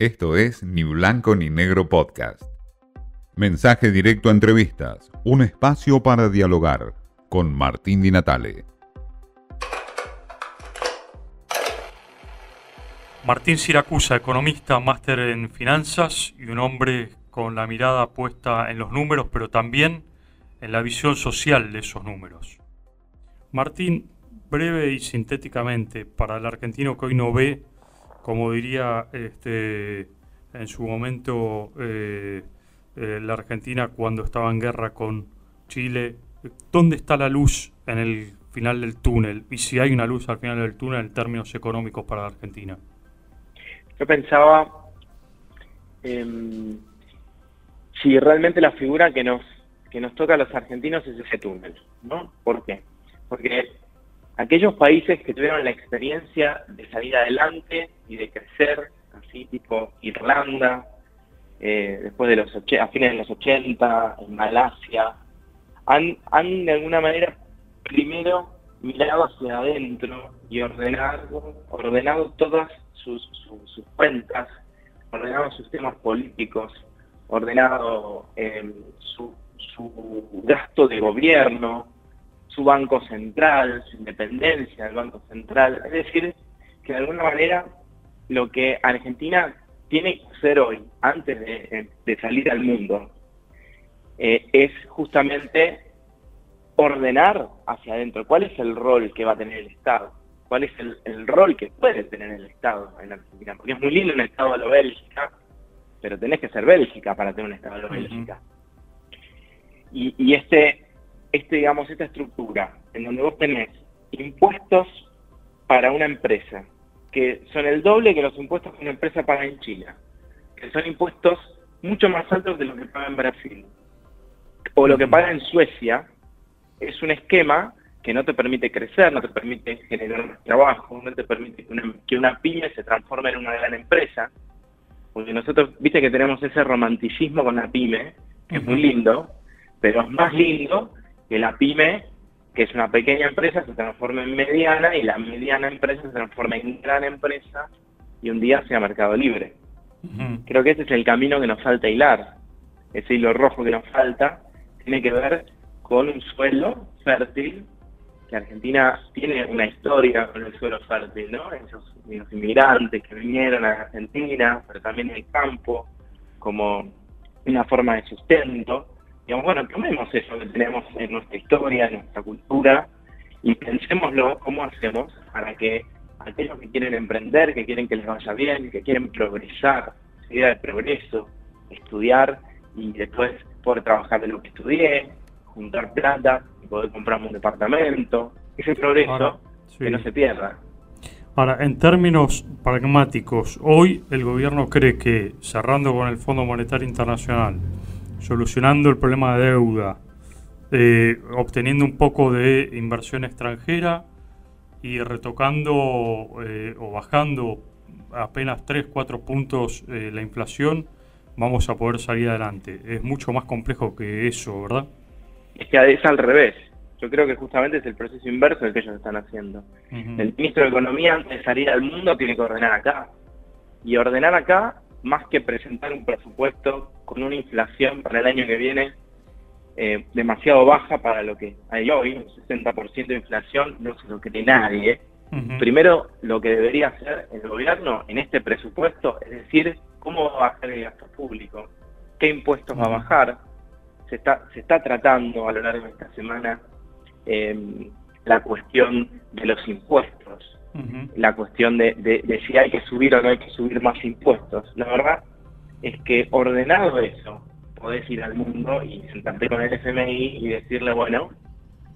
Esto es Ni Blanco ni Negro Podcast. Mensaje directo a entrevistas, un espacio para dialogar con Martín Di Natale. Martín Siracusa, economista, máster en finanzas y un hombre con la mirada puesta en los números, pero también en la visión social de esos números. Martín, breve y sintéticamente, para el argentino que hoy no ve como diría este, en su momento eh, eh, la Argentina cuando estaba en guerra con Chile, ¿dónde está la luz en el final del túnel? Y si hay una luz al final del túnel en términos económicos para la Argentina. Yo pensaba si realmente la figura que nos, que nos toca a los argentinos es ese túnel, ¿no? ¿Por qué? Porque aquellos países que tuvieron la experiencia de salir adelante y de crecer, así tipo Irlanda, eh, después de los a fines de los 80, en Malasia, han, han de alguna manera primero mirado hacia adentro y ordenado, ordenado todas sus, sus, cuentas, ordenado sus temas políticos, ordenado eh, su, su gasto de gobierno, su banco central, su independencia del banco central. Es decir, que de alguna manera lo que Argentina tiene que hacer hoy, antes de, salir al mundo, eh, es justamente ordenar hacia adentro cuál es el rol que va a tener el Estado, cuál es el, rol que puede tener el Estado en Argentina. Porque es muy lindo un Estado a lo Bélgica, pero tenés que ser Bélgica para tener un Estado a lo Bélgica. y, y este este, digamos, esta estructura en donde vos tenés impuestos para una empresa, que son el doble que los impuestos que una empresa paga en China, que son impuestos mucho más altos de lo que paga en Brasil, o lo que paga en Suecia, es un esquema que no te permite crecer, no te permite generar más trabajo, no te permite que una, que una pyme se transforme en una gran empresa, porque nosotros, viste que tenemos ese romanticismo con la pyme, que es muy lindo, pero es más lindo que la pyme, que es una pequeña empresa, se transforme en mediana y la mediana empresa se transforma en gran empresa y un día sea mercado libre. Creo que ese es el camino que nos falta hilar. Ese hilo rojo que nos falta tiene que ver con un suelo fértil, que Argentina tiene una historia con el suelo fértil, ¿no? Esos, los inmigrantes que vinieron a Argentina, pero también el campo, como una forma de sustento digamos, bueno, tomemos eso que tenemos en nuestra historia, en nuestra cultura, y pensémoslo cómo hacemos para que aquellos que quieren emprender, que quieren que les vaya bien, que quieren progresar, idea de progreso, estudiar y después poder trabajar de lo que estudié, juntar plata y poder comprarme un departamento, ese progreso que no se pierda. Ahora, en términos pragmáticos, hoy el gobierno cree que cerrando con el Fondo Monetario Internacional, solucionando el problema de deuda, eh, obteniendo un poco de inversión extranjera y retocando eh, o bajando apenas 3, 4 puntos eh, la inflación, vamos a poder salir adelante. Es mucho más complejo que eso, ¿verdad? Es que es al revés. Yo creo que justamente es el proceso inverso del que ellos están haciendo. El ministro de Economía, antes de salir al mundo, tiene que ordenar acá. Y ordenar acá más que presentar un presupuesto con una inflación para el año que viene eh, demasiado baja para lo que hay hoy, un 60% de inflación, no se lo cree nadie. Primero, lo que debería hacer el gobierno en este presupuesto es decir cómo va a bajar el gasto público, qué impuestos va a bajar. Se está, se está tratando a lo largo de esta semana eh, la cuestión de los impuestos la cuestión de, si hay que subir o no hay que subir más impuestos. La verdad es que ordenado eso, podés ir al mundo y sentarte con el FMI y decirle, bueno,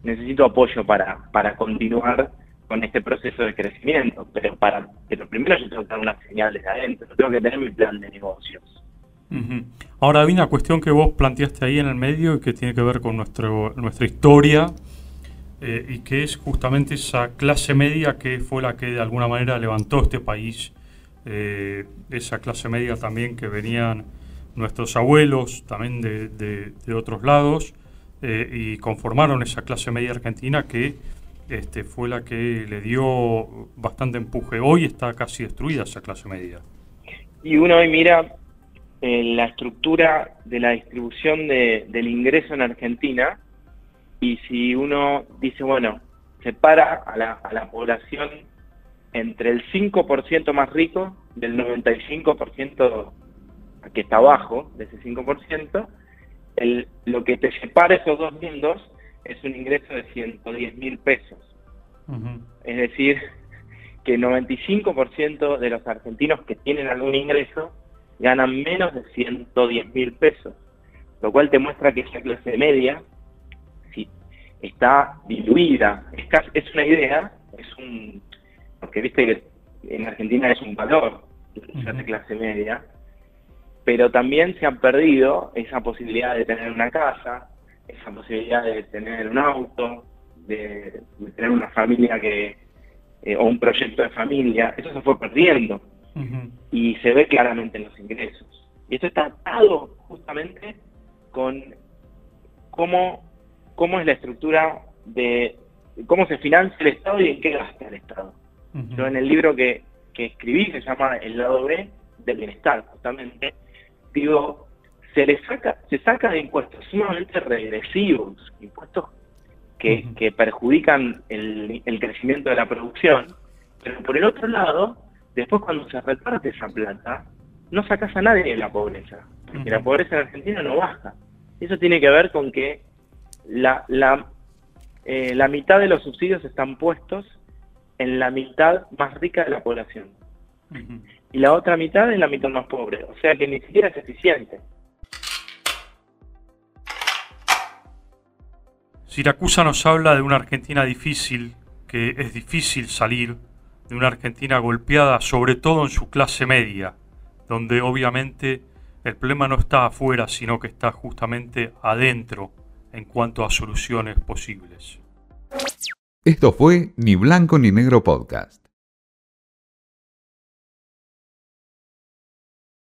necesito apoyo para, para continuar con este proceso de crecimiento, pero para pero primero yo tengo que dar una señal desde adentro, tengo que tener mi plan de negocios. Ahora hay una cuestión que vos planteaste ahí en el medio y que tiene que ver con nuestro, nuestra historia eh, y que es justamente esa clase media que fue la que de alguna manera levantó este país, eh, esa clase media también que venían nuestros abuelos también de, otros lados eh, y conformaron esa clase media argentina que este, fue la que le dio bastante empuje. Hoy está casi destruida esa clase media. Y uno hoy mira la estructura de la distribución del ingreso en Argentina y si uno dice, bueno, separa a la, a la población entre el 5% más rico del 95% que está abajo de ese 5%, el, lo que te separa esos dos mundos es un ingreso de 110 mil pesos. Es decir, que el 95% de los argentinos que tienen algún ingreso ganan menos de 110 mil pesos, lo cual te muestra que esa clase media está diluida. Es, es una idea, es un porque viste que en Argentina es un valor la clase media, pero también se han perdido esa posibilidad de tener una casa, esa posibilidad de tener un auto, de, tener una familia que eh, o un proyecto de familia, eso se fue perdiendo y se ve claramente en los ingresos. Y esto está atado justamente con cómo, cómo es la estructura de cómo se financia el Estado y en qué gasta el Estado. Yo en el libro que, que escribí, que se llama El lado B del bienestar, justamente, digo, se le saca, se saca de impuestos sumamente regresivos, impuestos que, que perjudican el, el, crecimiento de la producción, pero por el otro lado, después cuando se reparte esa plata, no sacas a nadie de la pobreza, porque la pobreza en Argentina no baja. Eso tiene que ver con que la, la, eh, la mitad de los subsidios están puestos en la mitad más rica de la población. Y la otra mitad en la mitad más pobre. O sea que ni siquiera es eficiente. Siracusa nos habla de una Argentina difícil, que es difícil salir, de una Argentina golpeada sobre todo en su clase media, donde obviamente el problema no está afuera, sino que está justamente adentro en cuanto a soluciones posibles. Esto fue Ni Blanco ni Negro Podcast.